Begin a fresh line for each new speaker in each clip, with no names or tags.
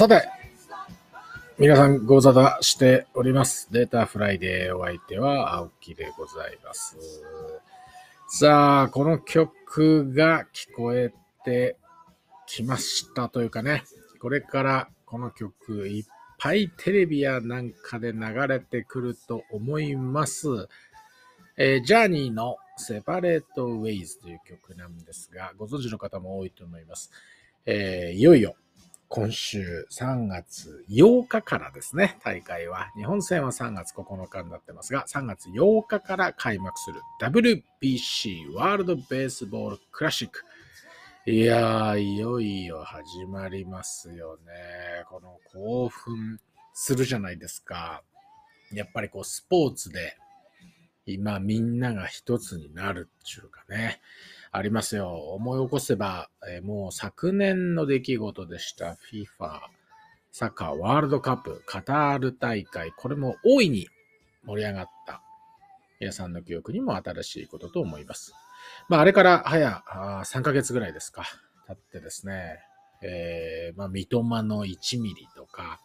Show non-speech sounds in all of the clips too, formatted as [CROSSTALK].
さて、皆さんご無沙汰しております。データフライデーお相手は青木でございます。さあ、この曲が聞こえてきましたというかね、これからこの曲いっぱいテレビやなんかで流れてくると思います。えージャーニーのセパレートウェイズという曲なんですが、ご存知の方も多いと思います。えーいよいよ今週3月8日からですね、大会は。日本戦は3月9日になってますが、3月8日から開幕する WBC ワールドベースボールクラシック。いやー、いよいよ始まりますよね。この興奮するじゃないですか。やっぱりこうスポーツで今みんなが一つになるっていうかね。ありますよ。思い起こせば、えーもう昨年の出来事でした FIFA サッカーワールドカップカタール大会。これも大いに盛り上がった。皆さんの記憶にも新しいことと思います。まあ、あれから早あ3ヶ月ぐらいですか。経ってですね、えーまあ、三笘の1ミリとか、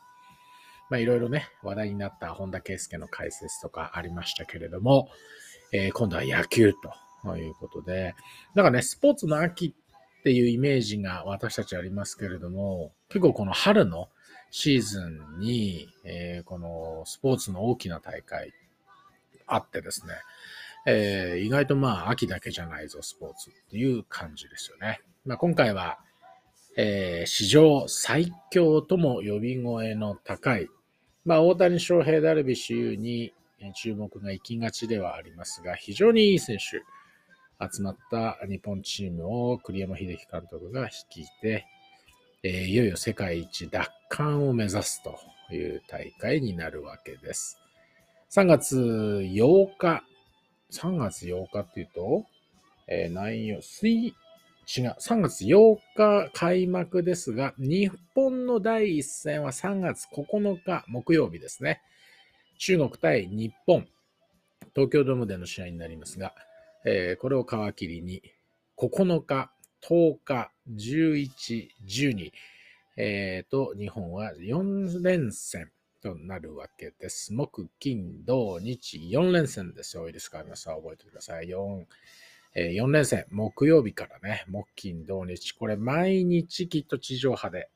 まあ、いろいろね、話題になった本田圭佑の解説とかありましたけれども、えー今度は野球とということで、なんかね、スポーツの秋っていうイメージが私たちありますけれども、結構この春のシーズンに、えーこのスポーツの大きな大会あってですね、えー意外とまあ秋だけじゃないぞ、スポーツっていう感じですよね。まあ、今回は、えー史上最強とも呼び声の高い、まあ、大谷翔平、ダルビッシュ有に注目が行きがちではありますが、非常にいい選手、集まった日本チームを栗山英樹監督が率いて、えーいよいよ世界一奪還を目指すという大会になるわけです。3月8日、3月8日っていうと、えー何曜、水、違う、3月8日開幕ですが、日本の第一戦は3月9日木曜日ですね。中国対日本、東京ドームでの試合になりますが、えーこれを皮切りに、9日、10日、11、12、えーと、日本は4連戦となるわけです。木、金、土、日、4連戦ですよ。いいですか？皆さん覚えてください。4、えー4連戦、木曜日からね、木、金、土、日、これ毎日きっと地上波で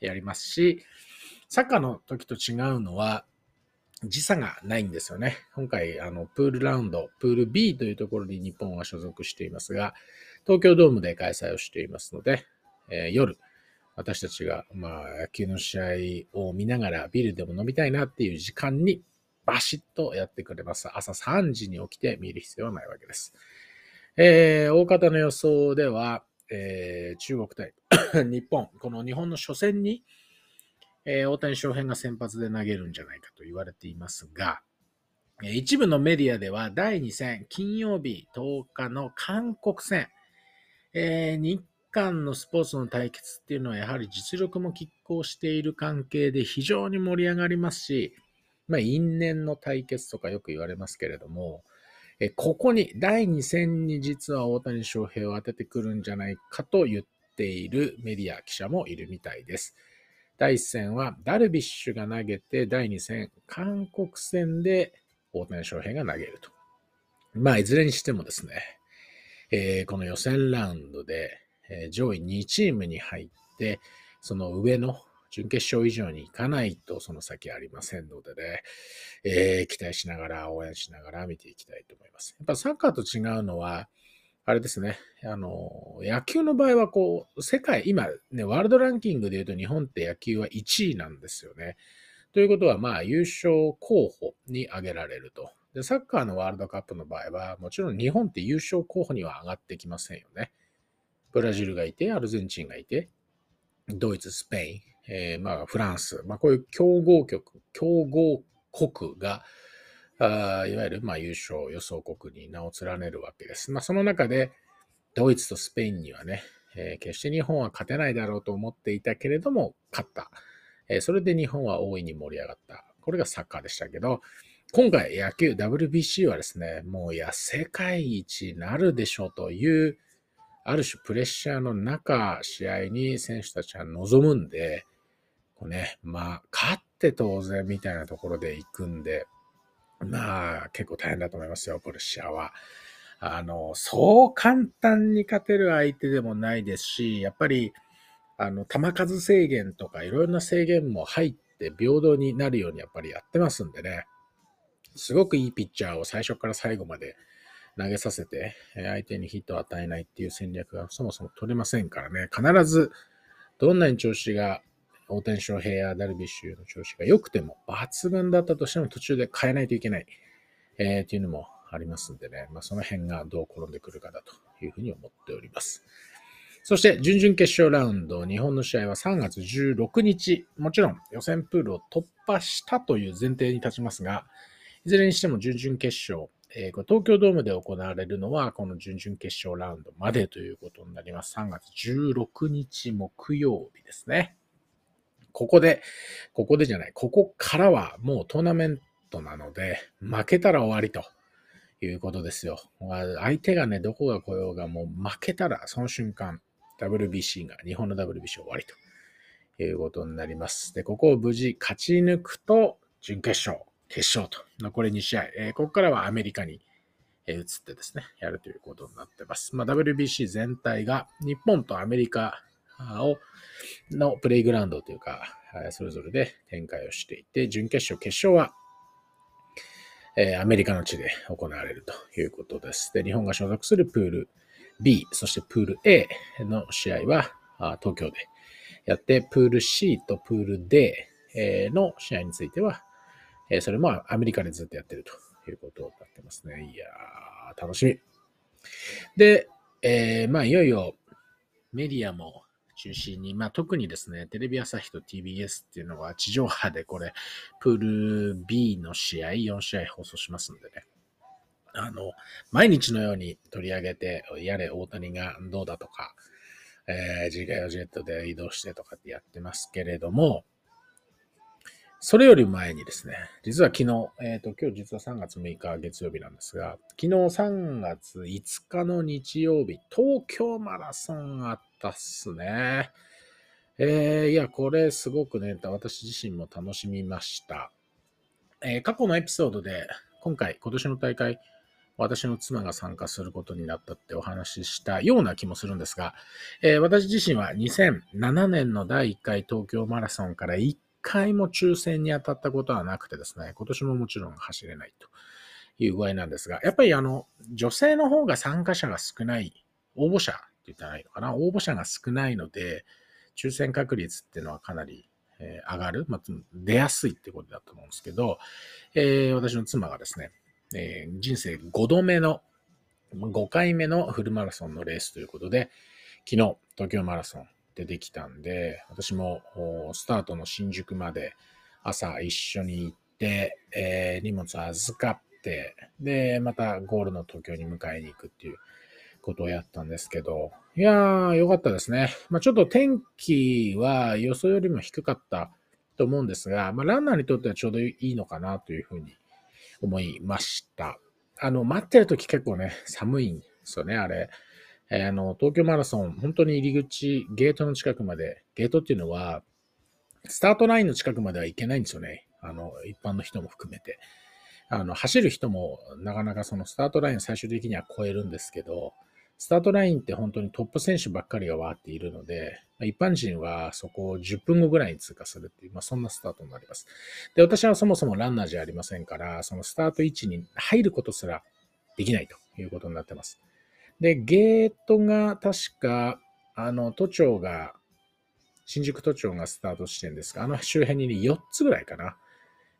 やりますし、サッカーの時と違うのは、時差がないんですよね。今回、あの、プールラウンド、プール B というところに日本は所属していますが、東京ドームで開催をしていますので、えー夜、私たちが、まあ、野球の試合を見ながらビールでも飲みたいなっていう時間にバシッとやってくれます。朝3時に起きて見る必要はないわけです。えー大方の予想では、えー中国対 [COUGHS] 日本、この日本の初戦に、えー大谷翔平が先発で投げるんじゃないかと言われていますが、えー一部のメディアでは第2戦、金曜日10日の韓国戦、えー日韓のスポーツの対決っていうのはやはり実力も拮抗している関係で非常に盛り上がりますし、まあ、因縁の対決とかよく言われますけれども、えここに第2戦に実は大谷翔平を当ててくるんじゃないかと言っているメディア記者もいるみたいです。第1戦はダルビッシュが投げて、第2戦、韓国戦で大谷翔平が投げると。まあ、いずれにしてもですね、えーこの予選ラウンドで、え上位2チームに入って、その上の準決勝以上に行かないとその先ありませんのでね、えー期待しながら、応援しながら見ていきたいと思います。やっぱサッカーと違うのは、あれですね。あの、野球の場合はこう、世界、今ね、ワールドランキングで言うと日本って野球は1位なんですよね。ということは、まあ、優勝候補に挙げられると。で、サッカーのワールドカップの場合は、もちろん日本って優勝候補には上がってきませんよね。ブラジルがいて、アルゼンチンがいて、ドイツ、スペイン、えー、まあ、フランス、まあ、こういう強豪国、強豪国が、あいわゆる、ま、優勝予想国に名を連ねるわけです。まあ、その中で、ドイツとスペインにはね、えー、決して日本は勝てないだろうと思っていたけれども、勝った。えー、それで日本は大いに盛り上がった。これがサッカーでしたけど、今回野球 WBC はですね、もういや、世界一なるでしょうという、ある種プレッシャーの中、試合に選手たちは臨むんで、こうね、まあ、勝って当然みたいなところで行くんで、まあ、結構大変だと思いますよ、プレッシャーは。あの、そう簡単に勝てる相手でもないですし、やっぱり、あの、球数制限とかいろいろな制限も入って平等になるようにやっぱりやってますんでね。すごくいいピッチャーを最初から最後まで投げさせて、相手にヒットを与えないっていう戦略がそもそも取れませんからね、必ずどんなに調子が、大谷翔平やダルビッシュの調子が良くても、抜群だったとしても途中で変えないといけない、えー、っていうのもありますんでね、まあ、その辺がどう転んでくるかだというふうに思っております。そして、準々決勝ラウンド、日本の試合は3月16日、もちろん予選プールを突破したという前提に立ちますが、いずれにしても準々決勝、えー、東京ドームで行われるのは、この準々決勝ラウンドまでということになります。3月16日木曜日ですね。ここで、ここでじゃない、ここからはもうトーナメントなので、負けたら終わりということですよ。相手がね、どこが来ようがもう負けたら、その瞬間、WBC が、日本の WBC 終わりということになります。で、ここを無事勝ち抜くと、準決勝。決勝と、残り2試合、えー、ここからはアメリカに、え移ってですね、やるということになってます。まあ、WBC 全体が日本とアメリカをのプレイグラウンドというか、それぞれで展開をしていて、準決勝、決勝は、え、アメリカの地で行われるということです。で、日本が所属するプール B、そしてプール A の試合は東京でやって、プール C とプール D の試合についてはえそれもアメリカでずっとやってるということになってますね。いやー、楽しみ。で、えー、まあ、いよいよメディアも中心に、まあ、特にですね、テレビ朝日と TBS っていうのは地上波でこれ、プール B の試合、4試合放送しますんでね。あの、毎日のように取り上げて、やれ大谷がどうだとか、えー、自家用ジェットで移動してとかってやってますけれども、それより前にですね、実は昨日、えっ、ー、と、今日実は3月6日月曜日なんですが、昨日3月5日の日曜日、東京マラソンあったっすね。えー、いや、これすごくね、私自身も楽しみました。えー、過去のエピソードで、今回、今年の大会、私の妻が参加することになったってお話ししたような気もするんですが、えー、私自身は2007年の第1回東京マラソンから1回も抽選に当たったことはなくてですね、今年ももちろん走れないという具合なんですが、やっぱりあの、女性の方が参加者が少ない、応募者って言ったらいいのかな、応募者が少ないので、抽選確率っていうのはかなり、え、上がる、まあ、出やすいってことだと思うんですけど、えー、私の妻がですね、えー、人生5度目の、5回目のフルマラソンのレースということで、昨日、東京マラソン、ってきたんで、私もスタートの新宿まで朝一緒に行って、えー、荷物預かって、で、またゴールの東京に迎えに行くっていうことをやったんですけど、いやー、よかったですね。まあ、ちょっと天気は予想よりも低かったと思うんですが、まあ、ランナーにとってはちょうどいいのかなというふうに思いました。あの、待ってる時結構ね、寒いんですよね、あれ。えー、あの、東京マラソン、本当に入り口、ゲートの近くまで、ゲートっていうのは、スタートラインの近くまでは行けないんですよね。あの、一般の人も含めて。あの、走る人もなかなかそのスタートラインを最終的には超えるんですけど、スタートラインって本当にトップ選手ばっかりがわーっているので、一般人はそこを10分後ぐらいに通過するっていう、まあ、そんなスタートになります。で、私はそもそもランナーじゃありませんから、そのスタート位置に入ることすらできないということになってます。で、ゲートが確か、あの、都庁が、新宿都庁がスタート地点ですが、あの周辺に4つぐらいかな。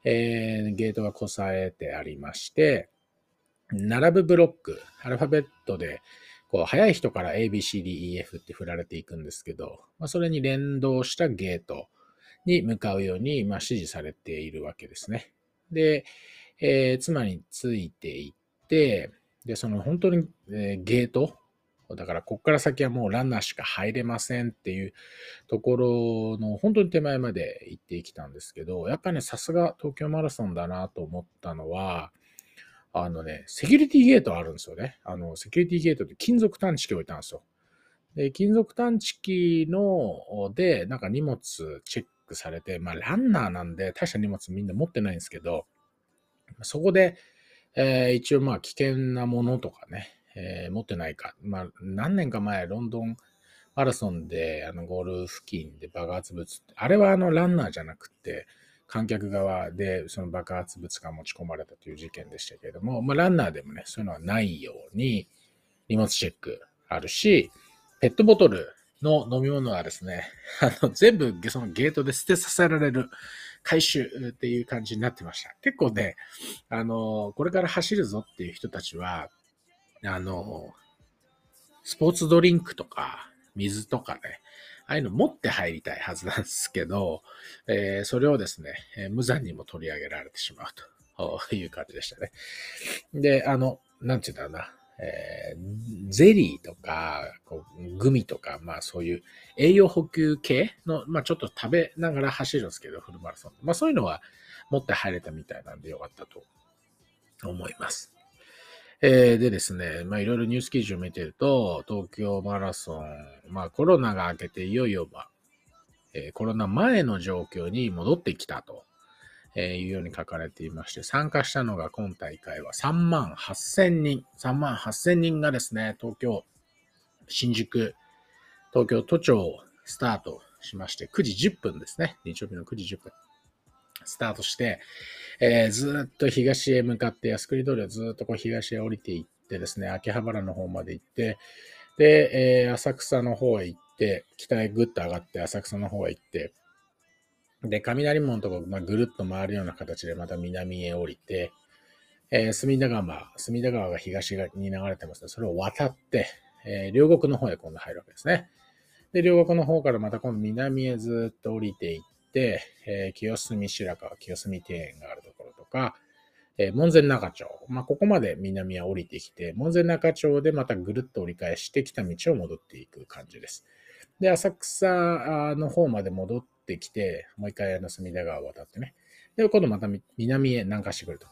えー、ゲートがこさえてありまして、並ぶブロック、アルファベットで、こう、早い人から A, B, C, D, E, F って振られていくんですけど、まあ、それに連動したゲートに向かうように、まあ、指示されているわけですね。で、えー妻についていって、で、その本当に、えーゲート、だからここから先はもうランナーしか入れませんっていうところの本当に手前まで行ってきたんですけど、やっぱりね、さすが東京マラソンだなと思ったのは、あのね、セキュリティゲートあるんですよね。あの、セキュリティゲートって金属探知機置いたんですよ。で、金属探知機の、で、なんか荷物チェックされて、まあ、ランナーなんで、大した荷物みんな持ってないんですけど、そこで、えー一応まあ危険なものとかね、えー持ってないか。まあ、何年か前、ロンドンマラソンで、あの、ゴール付近で爆発物、あれはあの、ランナーじゃなくて、観客側でその爆発物が持ち込まれたという事件でしたけれども、まあ、ランナーでもね、そういうのはないように、荷物チェックあるし、ペットボトルの飲み物はですね、あの、全部そのゲートで捨てさせられる回収っていう感じになってました。結構ね、あの、これから走るぞっていう人たちは、あの、スポーツドリンクとか、水とかね、ああいうの持って入りたいはずなんですけど、えーそれをですね、えー無残にも取り上げられてしまうという感じでしたね。で、あの、なんていうんだろうな、えーゼリーとか、こうグミとか、まあそういう栄養補給系の、まあちょっと食べながら走るんですけど、フルマラソン。まあそういうのは持って入れたみたいなんでよかったと思います。えーでですね、まあいろいろニュース記事を見てると、東京マラソン、まあコロナが明けていよいよ、まあえーコロナ前の状況に戻ってきたと、えーいうように書かれていまして、参加したのが今大会は3万8000人、3万8000人がですね、東京、新宿、東京都庁をスタートしまして、9時10分ですね、日曜日の9時10分。スタートして、えーずっと東へ向かって、靖国通りをずっとこう東へ降りていってですね、秋葉原の方まで行って、で、えー浅草の方へ行って、北へぐっと上がって浅草の方へ行って、で、雷門のとこ、まあ、ぐるっと回るような形でまた南へ降りて、えー隅田川、隅田川が東に流れてますのね。それを渡って、えー両国の方へ今度入るわけですね。で、両国の方からまた今度南へずっと降りていって、えー清澄白河、清澄庭園があるところとか、え門前仲町。まあ、ここまで南は降りてきて、門前仲町でまたぐるっと折り返してきた道を戻っていく感じです。で、浅草の方まで戻ってきて、もう一回あの隅田川を渡ってね。で、今度また南へ南下してくると。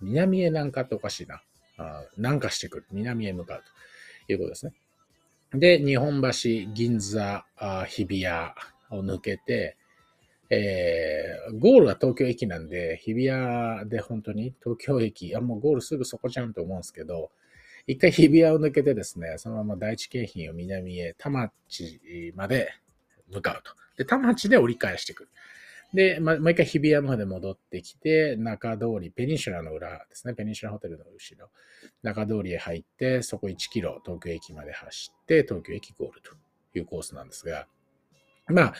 南へ南下っておかしいな。あ南下してくる。南へ向かうということですね。で、日本橋、銀座、あ日比谷を抜けて、えーゴールは東京駅なんで、日比谷で本当に東京駅、あ、もうゴールすぐそこじゃんと思うんですけど、一回日比谷を抜けてですね、そのまま第一京浜を南へ田町まで向かうと。で、田町で折り返してくる。で、ま、もう一回日比谷まで戻ってきて、中通り、ペニシュラの裏ですね、ペニシュラホテルの後ろ、中通りへ入って、そこ1キロ東京駅まで走って、東京駅ゴールというコースなんですが、まあ、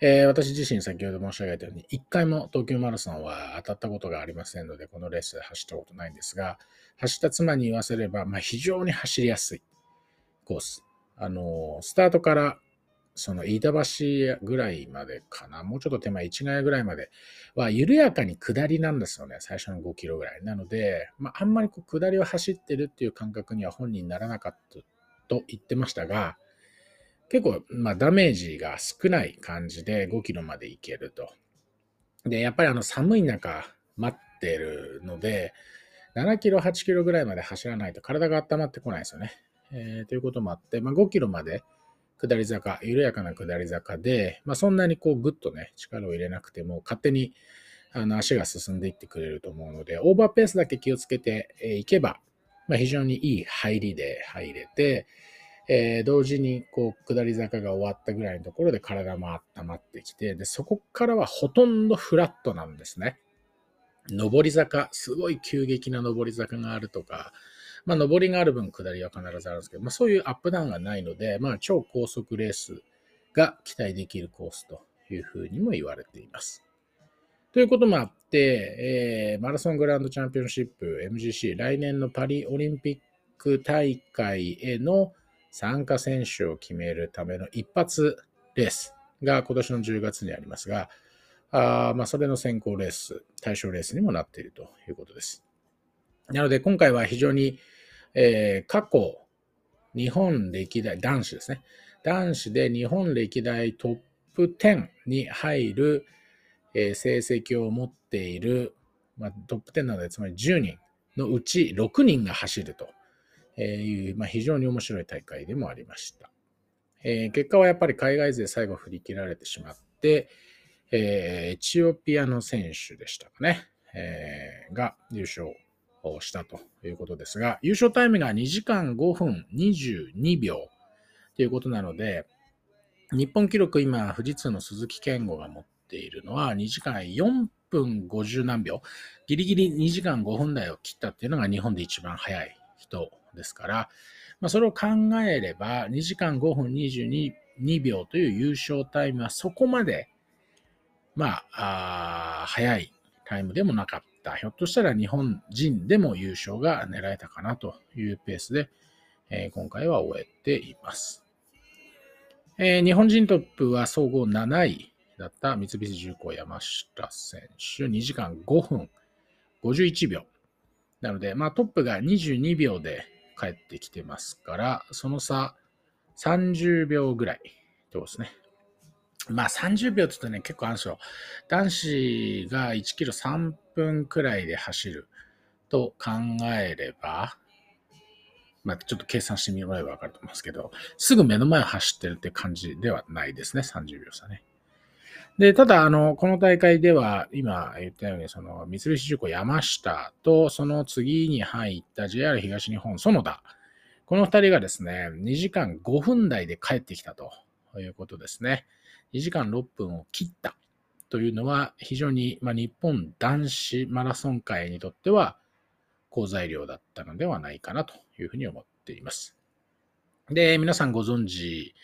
えー私自身先ほど申し上げたように、一回も東京マラソンは当たったことがありませんので、このレースで走ったことないんですが、走った妻に言わせれば、まあ、非常に走りやすいコース。あの、スタートから、その飯田橋ぐらいまでかな、もうちょっと手前、市ヶ谷ぐらいまでは、緩やかに下りなんですよね、最初の5キロぐらい。なので、まあ、あんまりこう下りを走ってるっていう感覚には本人ならなかったと言ってましたが、結構、まあ、ダメージが少ない感じで5キロまで行けると。で、やっぱりあの寒い中待ってるので、7キロ、8キロぐらいまで走らないと体が温まってこないですよね。えーということもあって、まあ、5キロまで下り坂、緩やかな下り坂で、まあ、そんなにこうグッとね、力を入れなくても勝手にあの足が進んでいってくれると思うので、オーバーペースだけ気をつけていけば、まあ、非常にいい入りで入れて、えー同時にこう下り坂が終わったぐらいのところで体も温まってきて、で、そこからはほとんどフラットなんですね。上り坂、すごい急激な上り坂があるとか、まあ、上りがある分、下りは必ずあるんですけど、まあ、そういうアップダウンがないので、まあ、超高速レースが期待できるコースというふうにも言われています。ということもあって、えーマラソングランドチャンピオンシップ MGC 来年のパリオリンピック大会への参加選手を決めるための一発レースが今年の10月にありますが、あまあ、それの選考レース、対象レースにもなっているということです。なので今回は非常に、えー過去、日本歴代、男子ですね。男子で日本歴代トップ10に入る、えー成績を持っている、まあ、トップ10なので、つまり10人のうち6人が走るという、まあ、非常に面白い大会でもありました。えー結果はやっぱり海外勢最後振り切られてしまって、えーエチオピアの選手でしたかね、えーが優勝したということですが、優勝タイムが2時間5分22秒ということなので、日本記録今、富士通の鈴木健吾が持っているのは2時間4分50何秒、ギリギリ2時間5分台を切ったっていうのが日本で一番早い人ですから、まあ、それを考えれば2時間5分22秒という優勝タイムはそこまで、まあ、あ早いタイムでもなかった。ひょっとしたら日本人でも優勝が狙えたかなというペースで、え今回は終えています。え日本人トップは総合7位だった三菱重工山下選手、2時間5分51秒。なので、まあトップが22秒で帰ってきてますから、その差30秒ぐらいってことですね。まあ30秒って言うとね、結構あるんですよ。男子が1キロ3分くらいで走ると考えれば、まあちょっと計算してみればわかると思いますけど、すぐ目の前を走ってるって感じではないですね、30秒差ね。で、ただ、あの、この大会では、今言ったように、その、三菱重工山下と、その次に入った JR 東日本園田。この二人がですね、2時間5分台で帰ってきたとということですね。2時間6分を切ったというのは、非常に、まあ、日本男子マラソン界にとっては、好材料だったのではないかなというふうに思っています。で、皆さんご存知、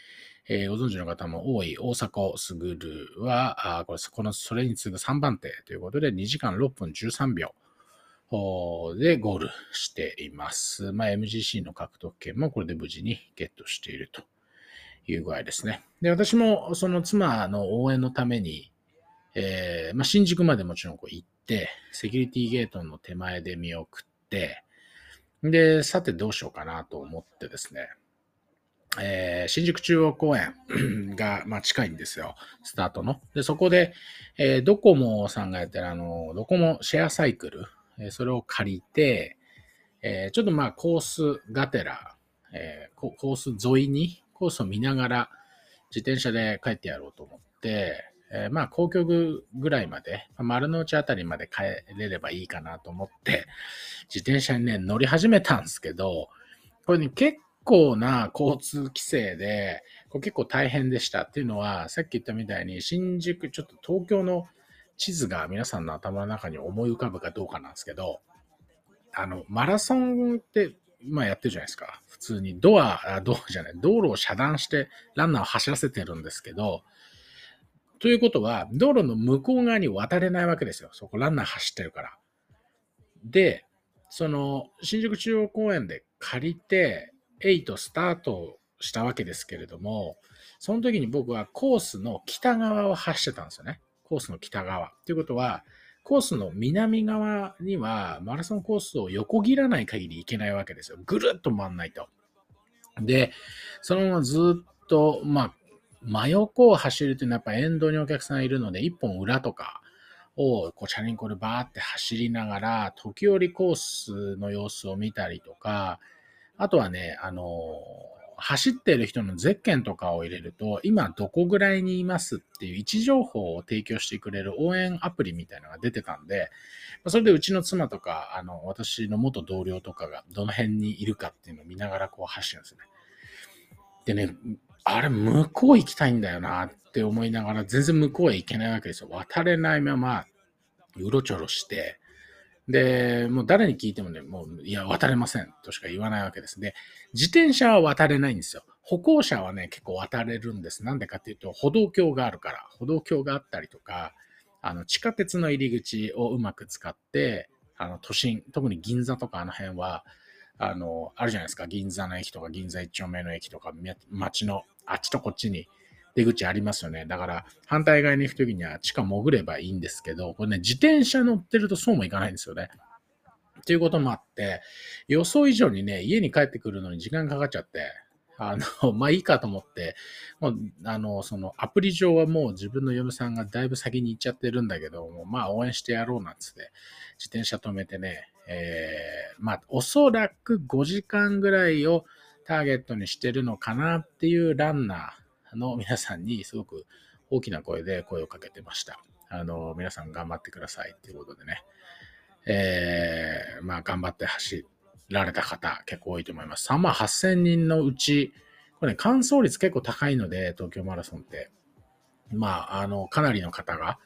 えーご存知の方も多い大迫傑は、あこれこのそれに次ぐ3番手ということで2時間6分13秒でゴールしています。まあ、MGC の獲得権もこれで無事にゲットしているという具合ですね。で、私もその妻の応援のために、えーまあ、新宿までもちろんこう行って、セキュリティゲートの手前で見送って、で、さてどうしようかなと思ってですね、えー新宿中央公園 [COUGHS] が、まあ、近いんですよ。スタートの。で、そこで、えードコモさんがやってるあの、ドコモシェアサイクル、えそれを借りて、えちょっとまあコースがてら、えコース沿いにコースを見ながら自転車で帰ってやろうと思って、えーまあ皇居ぐらいまで、ま丸の内あたりまで帰れればいいかなと思って、自転車にね、乗り始めたんですけど、これね、結構な交通規制で、これ結構大変でしたっていうのは、さっき言ったみたいに、新宿、ちょっと東京の地図が皆さんの頭の中に思い浮かぶかどうかなんですけど、あの、マラソンって、まあやってるじゃないですか。普通にドア、あドアじゃない、道路を遮断してランナーを走らせてるんですけど、ということは、道路の向こう側に渡れないわけですよ。そこランナー走ってるから。で、その、新宿中央公園で借りて、8スタートしたわけですけれども、その時に僕はコースの北側を走ってたんですよね。コースの北側。ということは、コースの南側にはマラソンコースを横切らない限り行けないわけですよ。ぐるっと回んないと。で、そのままずっと、まあ、真横を走るというのはやっぱ沿道にお客さんいるので、一本裏とかをこうチャリンコでバーって走りながら、時折コースの様子を見たりとか、あとはね、あの走ってる人のゼッケンとかを入れると、今どこぐらいにいますっていう位置情報を提供してくれる応援アプリみたいなのが出てたんで、それでうちの妻とか、あの、私の元同僚とかがどの辺にいるかっていうのを見ながらこう走るんですね。でね、あれ向こう行きたいんだよなって思いながら全然向こうへ行けないわけですよ。渡れないまま、うろちょろして、で、もう誰に聞いてもね、もう、いや、渡れませんとしか言わないわけです。で、自転車は渡れないんですよ。歩行者はね、結構渡れるんです。なんでかっていうと、歩道橋があるから、歩道橋があったりとか、あの、地下鉄の入り口をうまく使って、あの、都心、特に銀座とかあの辺は、あの、あるじゃないですか。銀座の駅とか、銀座一丁目の駅とか、街のあっちとこっちに出口ありますよね。だから、反対側に行くときには地下潜ればいいんですけど、これね、自転車乗ってるとそうもいかないんですよね。っていうこともあって、予想以上にね、家に帰ってくるのに時間かかっちゃって、あの、[LAUGHS] まあいいかと思って、もう、あの、そのアプリ上はもう自分の嫁さんがだいぶ先に行っちゃってるんだけど、もまあ応援してやろうなんつって、自転車止めてね、えー、まあおそらく5時間ぐらいをターゲットにしてるのかなっていうランナーの皆さんにすごく大きな声で声をかけてました。あの、皆さん頑張ってくださいっていうことでね。えー、まあ頑張って走られた方結構多いと思います。3万8000人のうち、これね、完走率結構高いので、東京マラソンって。まあ、あの、かなりの方が、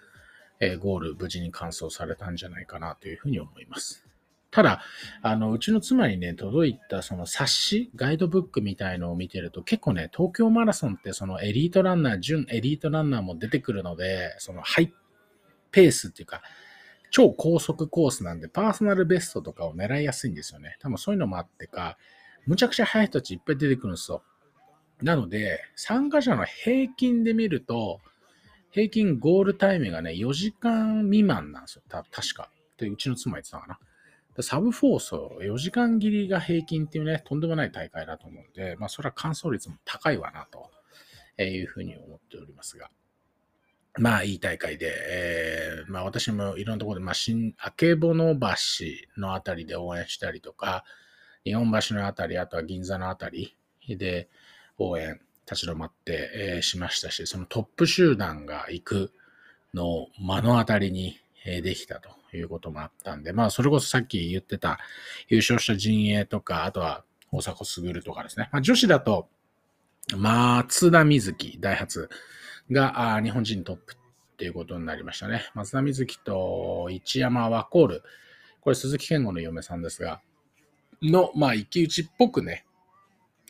えーゴール無事に完走されたんじゃないかなというふうに思います。ただ、あの、うちの妻にね、届いたその冊子、ガイドブックみたいのを見てると、結構ね、東京マラソンってそのエリートランナー、準エリートランナーも出てくるので、そのハイペースっていうか、超高速コースなんで、パーソナルベストとかを狙いやすいんですよね。多分そういうのもあってか、むちゃくちゃ速い人たちいっぱい出てくるんですよ。なので、参加者の平均で見ると、平均ゴールタイムがね、4時間未満なんですよ。た確か。で、うちの妻言ってたかな。サブ4走、4時間切りが平均っていうね、とんでもない大会だと思うんで、まあ、それは完走率も高いわな、というふうに思っておりますが。まあ、いい大会で、えーまあ、私もいろんなところで、まあ、新、あけぼの橋のあたりで応援したりとか、日本橋のあたり、あとは銀座のあたりで応援、立ち止まって、えーしましたし、そのトップ集団が行くのを目の当たりに、えーできたということもあったんで、まあ、それこそさっき言ってた優勝した陣営とか、あとは大迫傑とかですね。まあ、女子だと、松田瑞生、ダイハツが日本人トップっていうことになりましたね。松田瑞生と一山ワコール、これ鈴木健吾の嫁さんですが、の、まあ、一騎打ちっぽくね、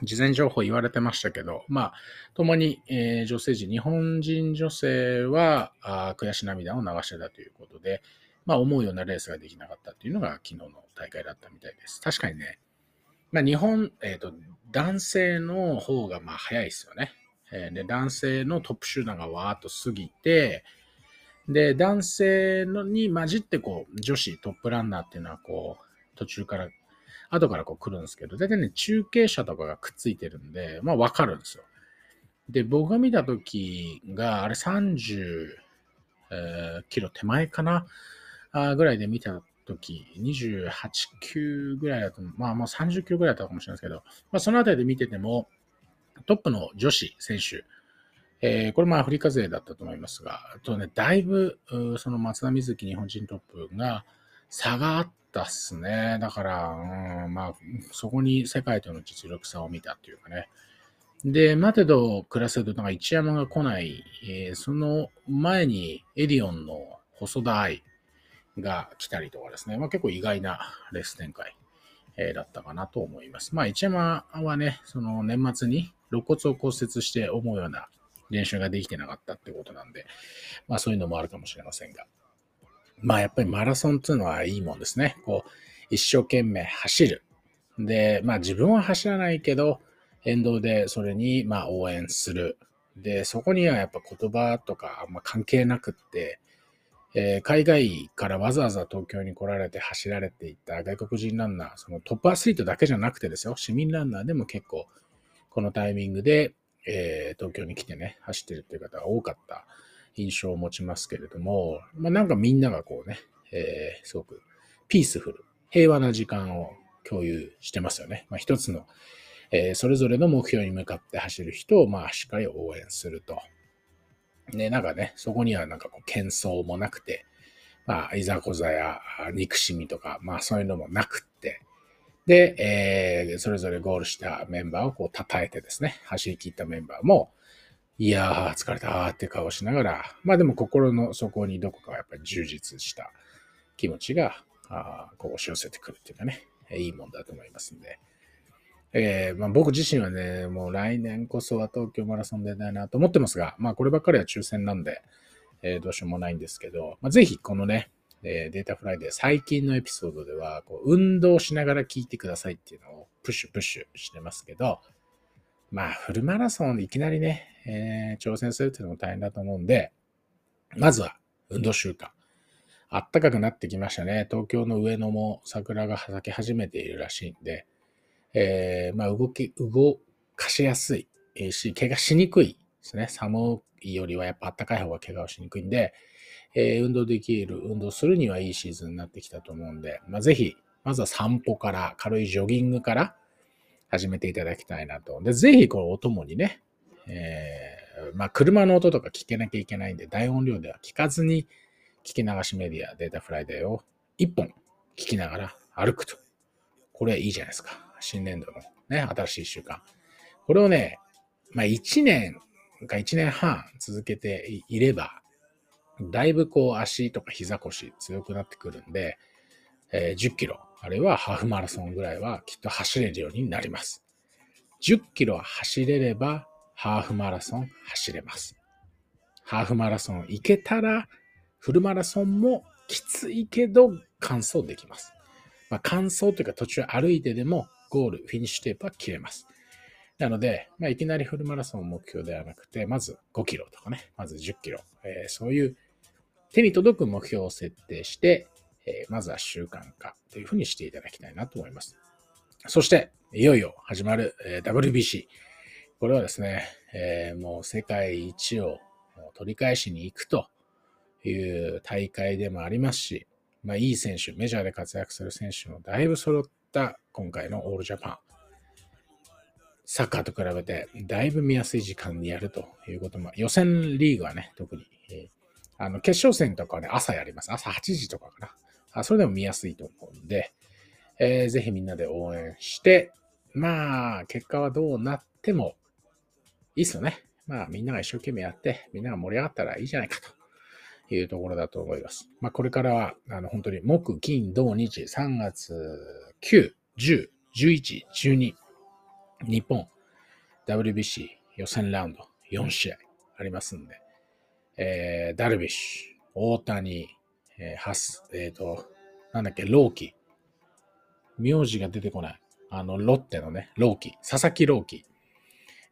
事前情報言われてましたけど、まあ、共に、えー女性陣、日本人女性はあ悔し涙を流してたということで、まあ、思うようなレースができなかったっていうのが昨日の大会だったみたいです。確かにね、まあ、日本、えっ、と、男性の方がまあ早いですよね。えーで、男性のトップ集団がわーっと過ぎて、で、男性のに混じってこう、女子トップランナーっていうのはこう、途中から、後からこう来るんですけど、大体ね、中継車とかがくっついてるんで、まあわかるんですよ。で、僕が見たときが、あれ30、えーキロ手前かなぐらいで見たとき、28、9ぐらいだと、まあもう30キロぐらいだったかもしれないですけど、まあそのあたりで見てても、トップの女子選手、えーこれもアフリカ勢だったと思いますが、とね、だいぶ、その松田瑞生日本人トップが差があったっすね。だから、うん、まあ、そこに世界との実力差を見たっていうかね。で、待てど暮らせど、なんか一山が来ない、えーその前にエディオンの細田愛。が来たりとかですね、まあ結構意外なレース展開、えーだったかなと思います。まあ一山はね、その年末に肋骨を骨折して思うような練習ができてなかったってことなんで、まあそういうのもあるかもしれませんが。まあやっぱりマラソンっていうのはいいもんですね。こう、一生懸命走る。で、まあ自分は走らないけど、沿道でそれにまあ応援する。で、そこにはやっぱ言葉とかあんま関係なくって、えー海外からわざわざ東京に来られて走られていた外国人ランナー、そのトップアスリートだけじゃなくてですよ、市民ランナーでも結構このタイミングで、えー東京に来てね、走ってるっていう方が多かった印象を持ちますけれども、まあなんかみんながこうね、えーすごくピースフル、平和な時間を共有してますよね。まあ一つの、えそれぞれの目標に向かって走る人を、まあしっかり応援すると。ね、なんかね、そこにはなんかこう、喧騒もなくて、まあ、いざこざや憎しみとか、まあそういうのもなくって、で、えーそれぞれゴールしたメンバーをこう称えてですね、走り切ったメンバーも、いやー、疲れたーって顔しながら、まあでも心の底にどこかやっぱり充実した気持ちがあこう押し寄せてくるっていうかね、いいもんだと思いますんで。えーまあ、僕自身はね、もう来年こそは東京マラソン出たいなと思ってますが、まあこればっかりは抽選なんで、えー、どうしようもないんですけど、まあ、ぜひこのね、えー、データフライデー最近のエピソードでは、こう運動しながら聞いてくださいっていうのをプッシュプッシュしてますけど、まあフルマラソンでいきなりね、えー、挑戦するっていうのも大変だと思うんで、まずは運動習慣。あったかくなってきましたね。東京の上野も桜が咲き始めているらしいんで、えー、まあ動き、動かしやすいし、怪我しにくいですね。寒いよりはやっぱ暖かい方が怪我をしにくいんで、えー、運動できる、運動するにはいいシーズンになってきたと思うんで、まあ、ぜひ、まずは散歩から、軽いジョギングから始めていただきたいなと。で、ぜひこのお供にね、えー、まあ、車の音とか聞けなきゃいけないんで、大音量では聞かずに、聞き流しメディア、データフライデーを一本聞きながら歩くと。これいいじゃないですか。新年度のね、新しい習慣。これをね、まあ1年か1年半続けていれば、だいぶこう足とか膝腰強くなってくるんで、えー、10キロ、あるいはハーフマラソンぐらいはきっと走れるようになります。10キロ走れれば、ハーフマラソン走れます。ハーフマラソン行けたら、フルマラソンもきついけど完走できます。まあ、完走というか途中歩いてでもゴール、フィニッシュテープは切れます。なので、まあ、いきなりフルマラソンを目標ではなくて、まず5キロとかね、まず10キロ、えー、そういう手に届く目標を設定して、えー、まずは習慣化というふうにしていただきたいなと思います。そして、いよいよ始まる、え、WBC。これはですね、えー、もう世界一を取り返しに行くという大会でもありますし、まあ、いい選手、メジャーで活躍する選手もだいぶ揃った今回のオールジャパン。サッカーと比べてだいぶ見やすい時間にやるということも、予選リーグはね、特に、え、あの決勝戦とかはね、朝やります。朝8時とかかな。あそれでも見やすいと思うんで、えー、ぜひみんなで応援して、まあ、結果はどうなってもいいっすよね。まあ、みんなが一生懸命やって、みんなが盛り上がったらいいじゃないかというところだと思います。まあ、これからは、あの、本当に木、金、土、日、3月9、10、11、12、日本、WBC 予選ラウンド4試合ありますんで、えー、ダルビッシュ、大谷、えー、ハス、えっ、ー、と、なんだっけ、ローキ。名字が出てこない。あの、ロッテのね、ローキ。佐々木ローキ。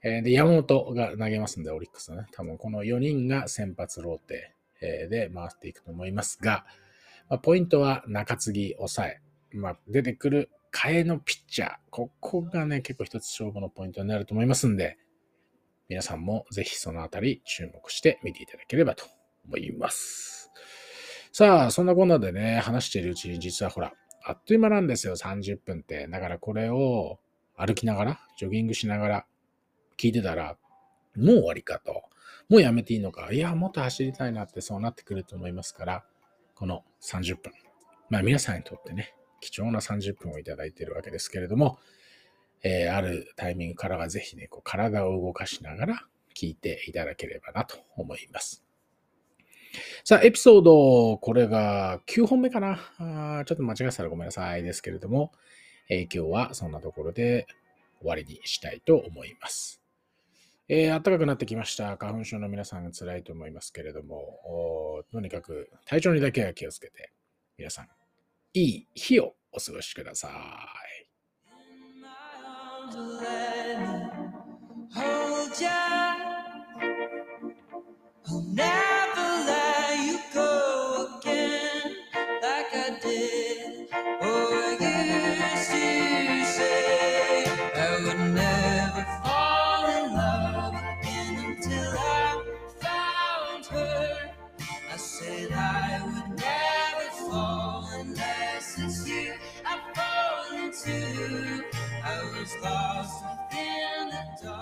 えー、で、山本が投げますんで、オリックスね。多分この4人が先発ローテ、えー、で回っていくと思いますが、まあ、ポイントは中継ぎ、抑え。まあ、出てくる替えのピッチャー。ここがね、結構一つ勝負のポイントになると思いますんで、皆さんもぜひそのあたり注目して見ていただければと思います。さあ、そんなこんなでね、話しているうちに実はほら、あっという間なんですよ、30分って。だからこれを歩きながら、ジョギングしながら聞いてたら、もう終わりかと。もうやめていいのか。いや、もっと走りたいなってそうなってくると思いますから、この30分。まあ皆さんにとってね、貴重な30分をいただいているわけですけれども、えー、あるタイミングからはぜひね、こう体を動かしながら聞いていただければなと思います。さあ、エピソード、これが9本目かなあちょっと間違えたらごめんなさいですけれども、えー、今日はそんなところで終わりにしたいと思います。えー、暖かくなってきました。花粉症の皆さんが辛いと思いますけれども、とにかく体調にだけは気をつけて、皆さんいい日をお過ごしください。hold you. I'll never.